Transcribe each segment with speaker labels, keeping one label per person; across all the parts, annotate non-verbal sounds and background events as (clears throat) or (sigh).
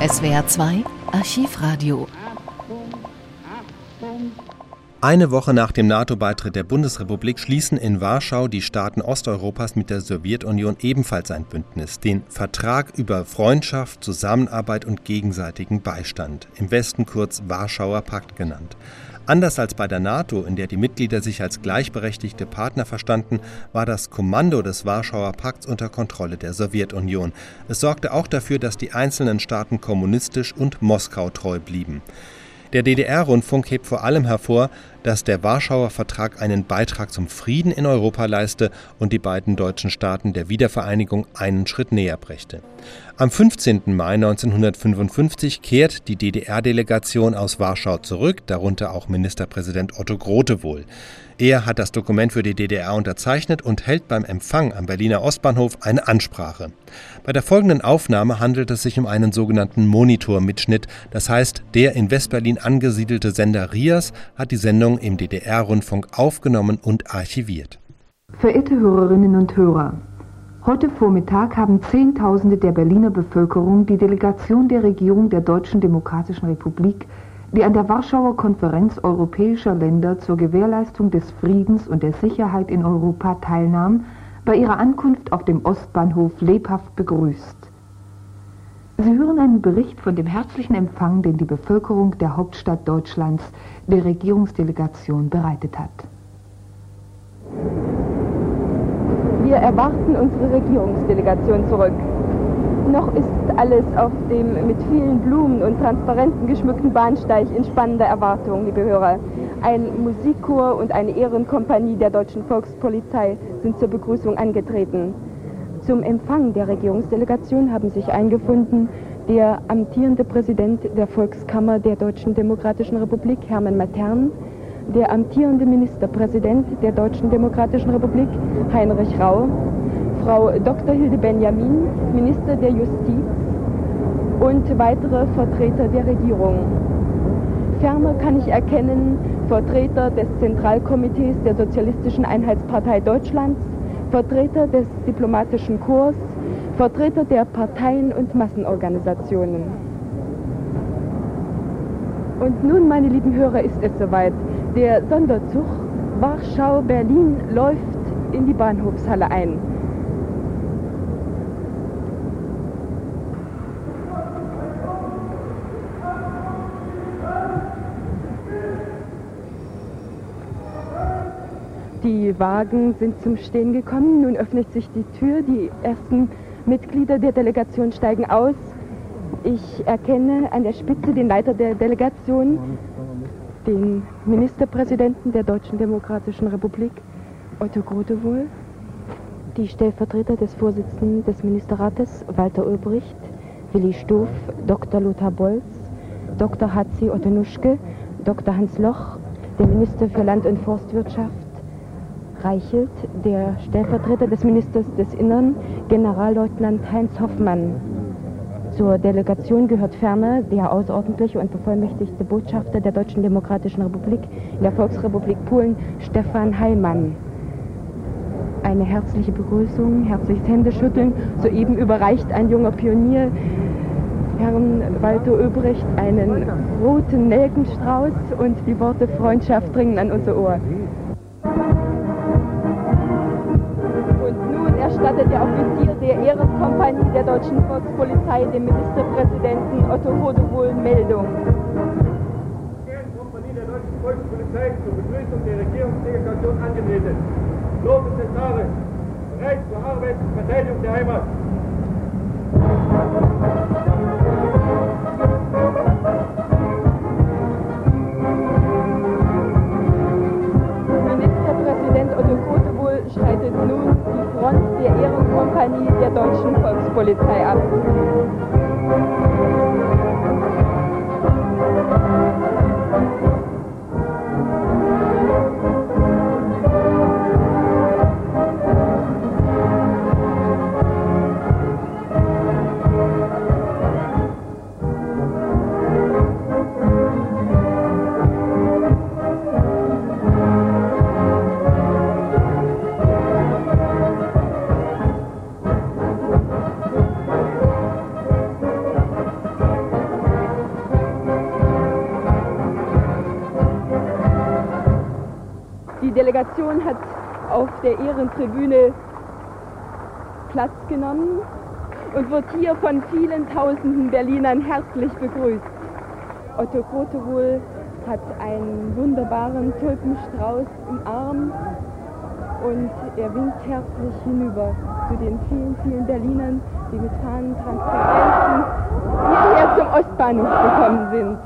Speaker 1: SWR 2 Archivradio.
Speaker 2: Eine Woche nach dem NATO-Beitritt der Bundesrepublik schließen in Warschau die Staaten Osteuropas mit der Sowjetunion ebenfalls ein Bündnis, den Vertrag über Freundschaft, Zusammenarbeit und gegenseitigen Beistand, im Westen kurz Warschauer Pakt genannt. Anders als bei der NATO, in der die Mitglieder sich als gleichberechtigte Partner verstanden, war das Kommando des Warschauer Pakts unter Kontrolle der Sowjetunion. Es sorgte auch dafür, dass die einzelnen Staaten kommunistisch und Moskau treu blieben. Der DDR-Rundfunk hebt vor allem hervor, dass der Warschauer Vertrag einen Beitrag zum Frieden in Europa leiste und die beiden deutschen Staaten der Wiedervereinigung einen Schritt näher brächte. Am 15. Mai 1955 kehrt die DDR-Delegation aus Warschau zurück, darunter auch Ministerpräsident Otto Grotewohl. Er hat das Dokument für die DDR unterzeichnet und hält beim Empfang am Berliner Ostbahnhof eine Ansprache. Bei der folgenden Aufnahme handelt es sich um einen sogenannten Monitormitschnitt, das heißt, der in Westberlin angesiedelte Sender RIAS hat die Sendung im DDR-Rundfunk aufgenommen und archiviert.
Speaker 3: Verehrte Hörerinnen und Hörer, heute Vormittag haben Zehntausende der Berliner Bevölkerung die Delegation der Regierung der Deutschen Demokratischen Republik die an der Warschauer Konferenz europäischer Länder zur Gewährleistung des Friedens und der Sicherheit in Europa teilnahm, bei ihrer Ankunft auf dem Ostbahnhof lebhaft begrüßt. Sie hören einen Bericht von dem herzlichen Empfang, den die Bevölkerung der Hauptstadt Deutschlands der Regierungsdelegation bereitet hat.
Speaker 4: Wir erwarten unsere Regierungsdelegation zurück. Noch ist alles auf dem mit vielen Blumen und Transparenten geschmückten Bahnsteig in spannender Erwartung, liebe Hörer. Ein Musikchor und eine Ehrenkompanie der Deutschen Volkspolizei sind zur Begrüßung angetreten. Zum Empfang der Regierungsdelegation haben sich eingefunden der amtierende Präsident der Volkskammer der Deutschen Demokratischen Republik, Hermann Matern, der amtierende Ministerpräsident der Deutschen Demokratischen Republik, Heinrich Rau, Frau Dr. Hilde Benjamin, Minister der Justiz und weitere Vertreter der Regierung. Ferner kann ich erkennen Vertreter des Zentralkomitees der Sozialistischen Einheitspartei Deutschlands, Vertreter des diplomatischen Korps, Vertreter der Parteien und Massenorganisationen. Und nun, meine lieben Hörer, ist es soweit. Der Sonderzug Warschau-Berlin läuft in die Bahnhofshalle ein. Die Wagen sind zum Stehen gekommen. Nun öffnet sich die Tür. Die ersten Mitglieder der Delegation steigen aus. Ich erkenne an der Spitze den Leiter der Delegation, den Ministerpräsidenten der Deutschen Demokratischen Republik, Otto Grotewohl, die Stellvertreter des Vorsitzenden des Ministerrates, Walter Ulbricht, Willi Stoff, Dr. Lothar Bolz, Dr. Hatzi Ottenuschke, Dr. Hans Loch, der Minister für Land- und Forstwirtschaft, Reichelt, der Stellvertreter des Ministers des Innern, Generalleutnant Heinz Hoffmann. Zur Delegation gehört ferner der außerordentliche und bevollmächtigte Botschafter der Deutschen Demokratischen Republik in der Volksrepublik Polen, Stefan Heilmann. Eine herzliche Begrüßung, herzliches Händeschütteln. Soeben überreicht ein junger Pionier Herrn Walter Öbrecht einen roten Nelkenstrauß und die Worte Freundschaft dringen an unser Ohr. Erstattet der Offizier der Ehrenkompanie der Deutschen Volkspolizei dem Ministerpräsidenten Otto Hodewohl Meldung.
Speaker 5: Die Ehrenkompanie der Deutschen Volkspolizei zur Begrüßung der Regierungsdelegation angemeldet. Lobes des Tages, bereit zur Arbeit und Verteidigung der Heimat.
Speaker 4: Ehrenkompanie der Deutschen Volkspolizei ab. Delegation hat auf der Ehrentribüne Platz genommen und wird hier von vielen tausenden Berlinern herzlich begrüßt. Otto Grotewohl hat einen wunderbaren Tulpenstrauß im Arm und er winkt herzlich hinüber zu den vielen, vielen Berlinern, die mit Fahnen Transparenten hierher zum Ostbahnhof gekommen sind.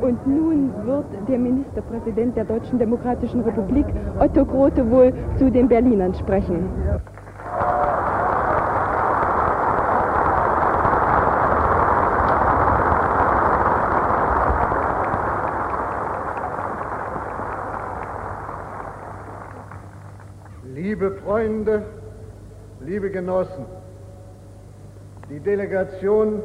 Speaker 4: Und nun wird der Ministerpräsident der Deutschen Demokratischen Republik, Otto Grote, wohl zu den Berlinern sprechen.
Speaker 6: Liebe Freunde, liebe Genossen, die Delegation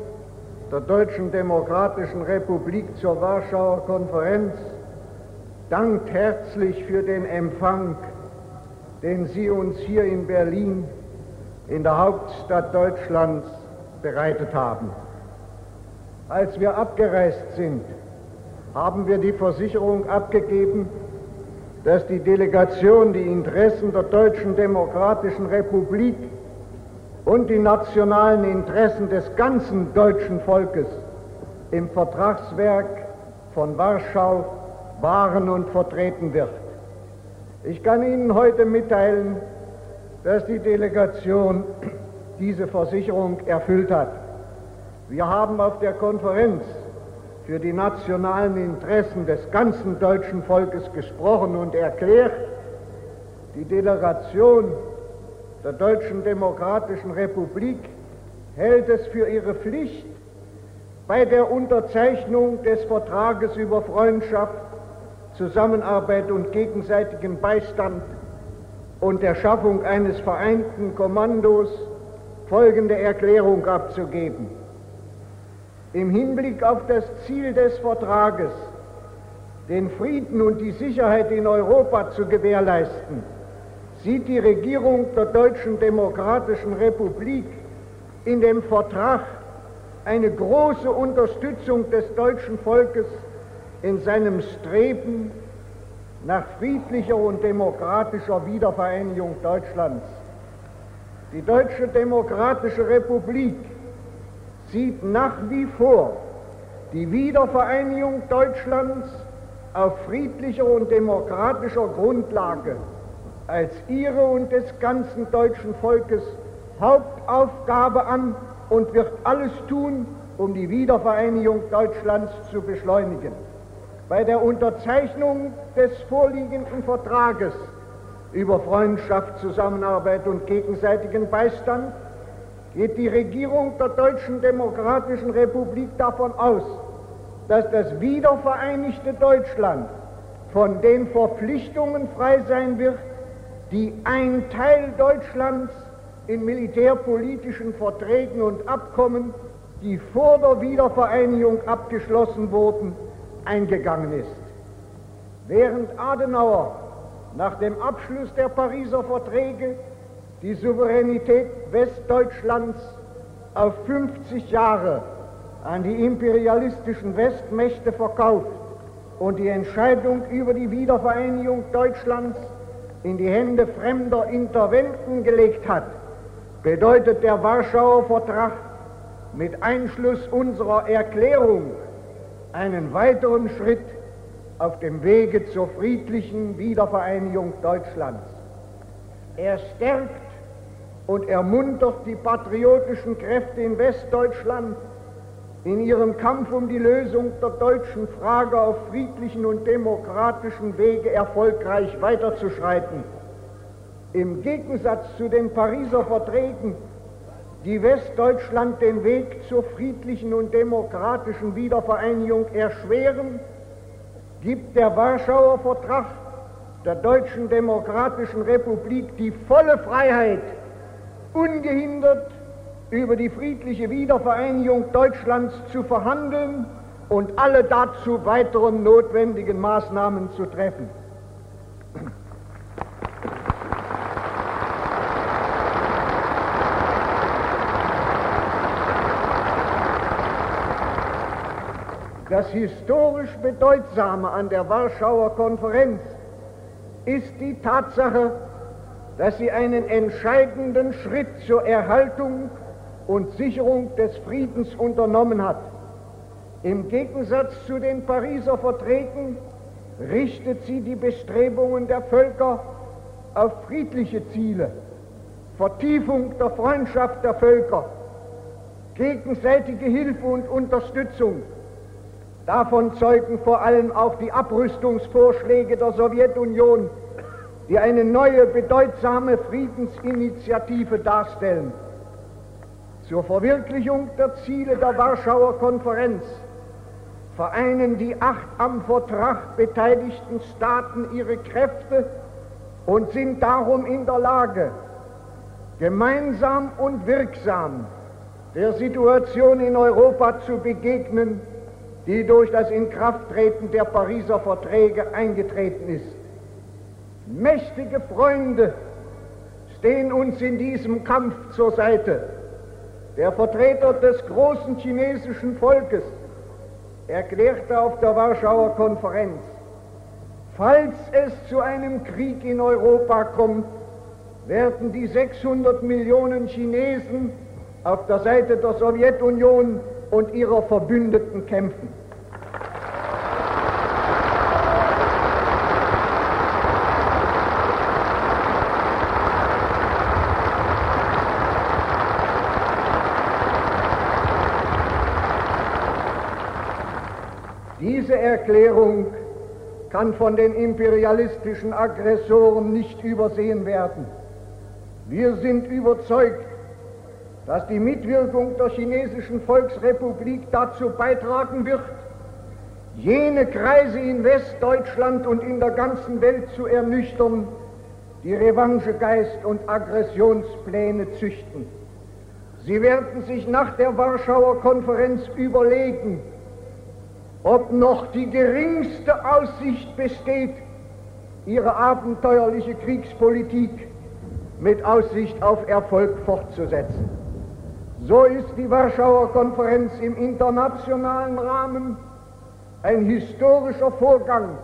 Speaker 6: der Deutschen Demokratischen Republik zur Warschauer Konferenz dankt herzlich für den Empfang, den Sie uns hier in Berlin, in der Hauptstadt Deutschlands, bereitet haben. Als wir abgereist sind, haben wir die Versicherung abgegeben, dass die Delegation die Interessen der Deutschen Demokratischen Republik und die nationalen Interessen des ganzen deutschen Volkes im Vertragswerk von Warschau wahren und vertreten wird. Ich kann Ihnen heute mitteilen, dass die Delegation (clears throat) diese Versicherung erfüllt hat. Wir haben auf der Konferenz für die nationalen Interessen des ganzen deutschen Volkes gesprochen und erklärt, die Delegation der Deutschen Demokratischen Republik hält es für ihre Pflicht, bei der Unterzeichnung des Vertrages über Freundschaft, Zusammenarbeit und gegenseitigen Beistand und der Schaffung eines vereinten Kommandos folgende Erklärung abzugeben. Im Hinblick auf das Ziel des Vertrages, den Frieden und die Sicherheit in Europa zu gewährleisten, sieht die Regierung der Deutschen Demokratischen Republik in dem Vertrag eine große Unterstützung des deutschen Volkes in seinem Streben nach friedlicher und demokratischer Wiedervereinigung Deutschlands. Die Deutsche Demokratische Republik sieht nach wie vor die Wiedervereinigung Deutschlands auf friedlicher und demokratischer Grundlage als ihre und des ganzen deutschen Volkes Hauptaufgabe an und wird alles tun, um die Wiedervereinigung Deutschlands zu beschleunigen. Bei der Unterzeichnung des vorliegenden Vertrages über Freundschaft, Zusammenarbeit und gegenseitigen Beistand geht die Regierung der Deutschen Demokratischen Republik davon aus, dass das wiedervereinigte Deutschland von den Verpflichtungen frei sein wird, die ein Teil Deutschlands in militärpolitischen Verträgen und Abkommen, die vor der Wiedervereinigung abgeschlossen wurden, eingegangen ist. Während Adenauer nach dem Abschluss der Pariser Verträge die Souveränität Westdeutschlands auf 50 Jahre an die imperialistischen Westmächte verkauft und die Entscheidung über die Wiedervereinigung Deutschlands in die Hände fremder Interventen gelegt hat, bedeutet der Warschauer Vertrag mit Einschluss unserer Erklärung einen weiteren Schritt auf dem Wege zur friedlichen Wiedervereinigung Deutschlands. Er stärkt und ermuntert die patriotischen Kräfte in Westdeutschland in ihrem Kampf um die Lösung der deutschen Frage auf friedlichen und demokratischen Wege erfolgreich weiterzuschreiten. Im Gegensatz zu den Pariser Verträgen, die Westdeutschland den Weg zur friedlichen und demokratischen Wiedervereinigung erschweren, gibt der Warschauer Vertrag der Deutschen Demokratischen Republik die volle Freiheit, ungehindert über die friedliche Wiedervereinigung Deutschlands zu verhandeln und alle dazu weiteren notwendigen Maßnahmen zu treffen. Das historisch Bedeutsame an der Warschauer Konferenz ist die Tatsache, dass sie einen entscheidenden Schritt zur Erhaltung und Sicherung des Friedens unternommen hat. Im Gegensatz zu den Pariser Verträgen richtet sie die Bestrebungen der Völker auf friedliche Ziele, Vertiefung der Freundschaft der Völker, gegenseitige Hilfe und Unterstützung. Davon zeugen vor allem auch die Abrüstungsvorschläge der Sowjetunion, die eine neue bedeutsame Friedensinitiative darstellen. Zur Verwirklichung der Ziele der Warschauer Konferenz vereinen die acht am Vertrag beteiligten Staaten ihre Kräfte und sind darum in der Lage, gemeinsam und wirksam der Situation in Europa zu begegnen, die durch das Inkrafttreten der Pariser Verträge eingetreten ist. Mächtige Freunde stehen uns in diesem Kampf zur Seite. Der Vertreter des großen chinesischen Volkes erklärte auf der Warschauer Konferenz, falls es zu einem Krieg in Europa kommt, werden die 600 Millionen Chinesen auf der Seite der Sowjetunion und ihrer Verbündeten kämpfen. Erklärung kann von den imperialistischen Aggressoren nicht übersehen werden. Wir sind überzeugt, dass die Mitwirkung der chinesischen Volksrepublik dazu beitragen wird, jene Kreise in Westdeutschland und in der ganzen Welt zu ernüchtern, die Revanchegeist und Aggressionspläne züchten. Sie werden sich nach der Warschauer Konferenz überlegen, ob noch die geringste Aussicht besteht, ihre abenteuerliche Kriegspolitik mit Aussicht auf Erfolg fortzusetzen. So ist die Warschauer Konferenz im internationalen Rahmen ein historischer Vorgang,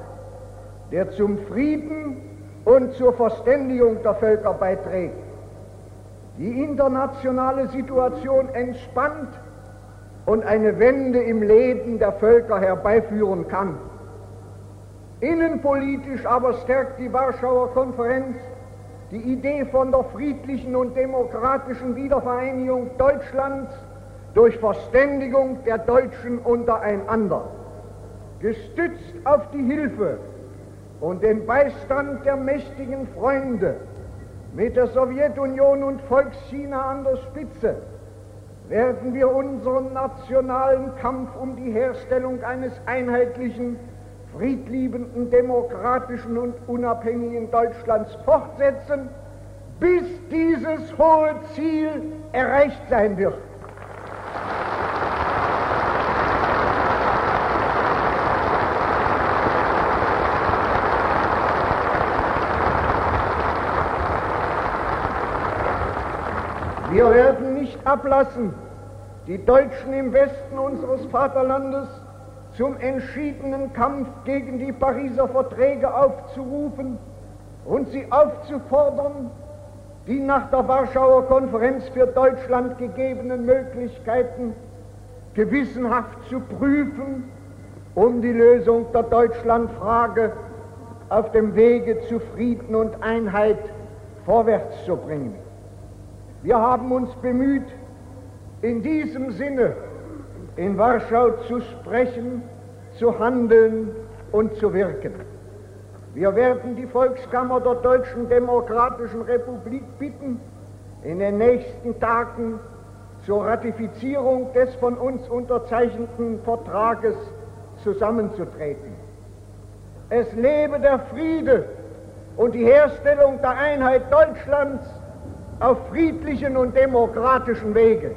Speaker 6: der zum Frieden und zur Verständigung der Völker beiträgt. Die internationale Situation entspannt und eine Wende im Leben der Völker herbeiführen kann. Innenpolitisch aber stärkt die Warschauer Konferenz die Idee von der friedlichen und demokratischen Wiedervereinigung Deutschlands durch Verständigung der Deutschen untereinander. Gestützt auf die Hilfe und den Beistand der mächtigen Freunde mit der Sowjetunion und Volkschina an der Spitze werden wir unseren nationalen Kampf um die Herstellung eines einheitlichen, friedliebenden, demokratischen und unabhängigen Deutschlands fortsetzen, bis dieses hohe Ziel erreicht sein wird. Wir werden nicht ablassen, die Deutschen im Westen unseres Vaterlandes zum entschiedenen Kampf gegen die Pariser Verträge aufzurufen und sie aufzufordern, die nach der Warschauer Konferenz für Deutschland gegebenen Möglichkeiten gewissenhaft zu prüfen, um die Lösung der Deutschlandfrage auf dem Wege zu Frieden und Einheit vorwärts zu bringen. Wir haben uns bemüht, in diesem Sinne in Warschau zu sprechen, zu handeln und zu wirken. Wir werden die Volkskammer der Deutschen Demokratischen Republik bitten, in den nächsten Tagen zur Ratifizierung des von uns unterzeichneten Vertrages zusammenzutreten. Es lebe der Friede und die Herstellung der Einheit Deutschlands auf friedlichen und demokratischen Wege.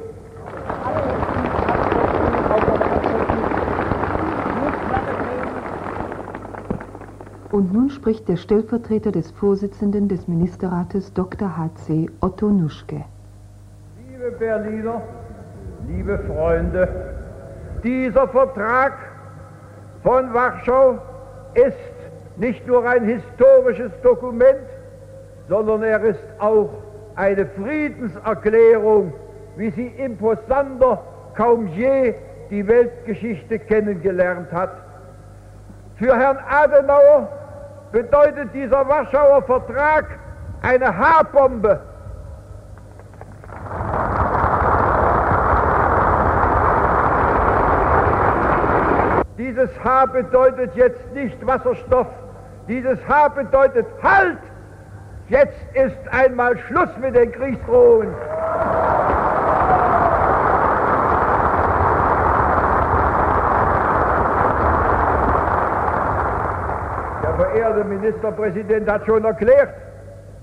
Speaker 3: Und nun spricht der Stellvertreter des Vorsitzenden des Ministerrates Dr. H.C. Otto Nuschke.
Speaker 7: Liebe Berliner, liebe Freunde, dieser Vertrag von Warschau ist nicht nur ein historisches Dokument, sondern er ist auch eine Friedenserklärung, wie sie imposanter kaum je die Weltgeschichte kennengelernt hat. Für Herrn Adenauer bedeutet dieser Warschauer Vertrag eine H-Bombe. Dieses H bedeutet jetzt nicht Wasserstoff. Dieses H bedeutet Halt! Jetzt ist einmal Schluss mit den Kriegsdrohungen. Der Ministerpräsident hat schon erklärt,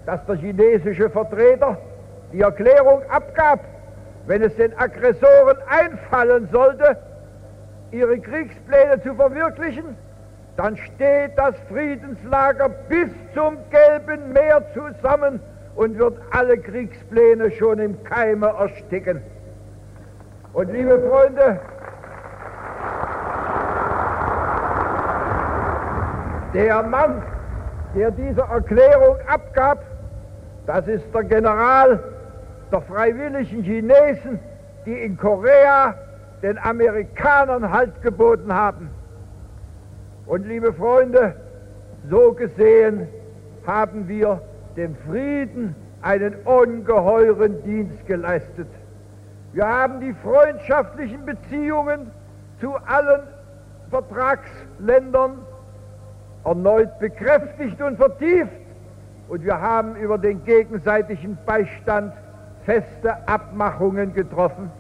Speaker 7: dass der chinesische Vertreter die Erklärung abgab, wenn es den Aggressoren einfallen sollte, ihre Kriegspläne zu verwirklichen, dann steht das Friedenslager bis zum Gelben Meer zusammen und wird alle Kriegspläne schon im Keime ersticken. Und liebe Freunde, der Mann, der diese Erklärung abgab, das ist der General der freiwilligen Chinesen, die in Korea den Amerikanern Halt geboten haben. Und liebe Freunde, so gesehen haben wir dem Frieden einen ungeheuren Dienst geleistet. Wir haben die freundschaftlichen Beziehungen zu allen Vertragsländern erneut bekräftigt und vertieft und wir haben über den gegenseitigen Beistand feste Abmachungen getroffen.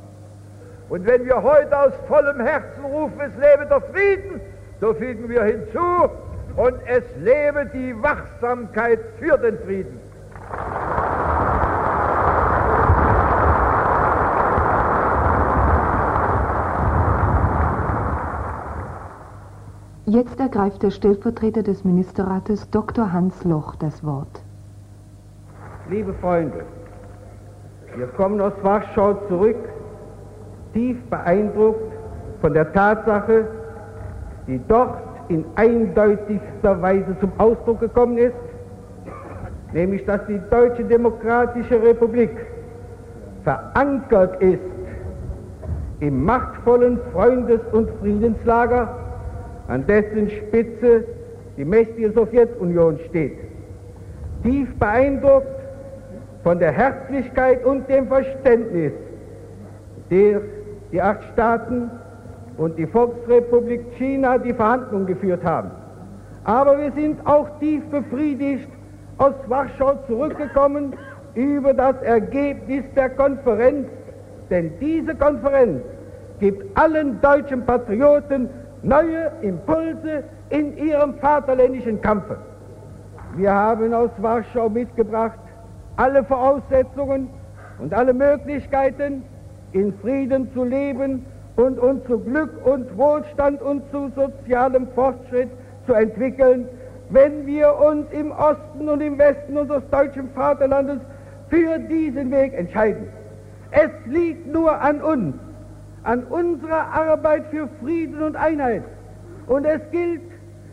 Speaker 7: Und wenn wir heute aus vollem Herzen rufen, es lebe der Frieden, so fügen wir hinzu, und es lebe die Wachsamkeit für den Frieden.
Speaker 3: Jetzt ergreift der Stellvertreter des Ministerrates Dr. Hans Loch das Wort.
Speaker 7: Liebe Freunde, wir kommen aus Warschau zurück, tief beeindruckt von der Tatsache, die dort in eindeutigster Weise zum Ausdruck gekommen ist, nämlich dass die Deutsche Demokratische Republik verankert ist im machtvollen Freundes- und Friedenslager, an dessen Spitze die mächtige Sowjetunion steht. Tief beeindruckt von der Herzlichkeit und dem Verständnis, der die acht Staaten und die Volksrepublik China die Verhandlungen geführt haben. Aber wir sind auch tief befriedigt aus Warschau zurückgekommen über das Ergebnis der Konferenz, denn diese Konferenz gibt allen deutschen Patrioten neue Impulse in ihrem vaterländischen Kampfe. Wir haben aus Warschau mitgebracht alle Voraussetzungen und alle Möglichkeiten, in Frieden zu leben und uns zu Glück und Wohlstand und zu sozialem Fortschritt zu entwickeln, wenn wir uns im Osten und im Westen unseres deutschen Vaterlandes für diesen Weg entscheiden. Es liegt nur an uns, an unserer Arbeit für Frieden und Einheit. Und es gilt,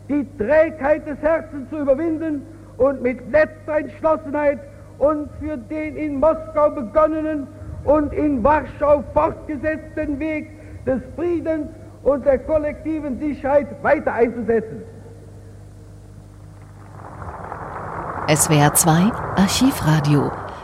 Speaker 7: die Trägheit des Herzens zu überwinden und mit letzter Entschlossenheit uns für den in Moskau begonnenen und in Warschau fortgesetzten Weg des Friedens und der kollektiven Sicherheit weiter einzusetzen.
Speaker 1: SWR 2 Archivradio.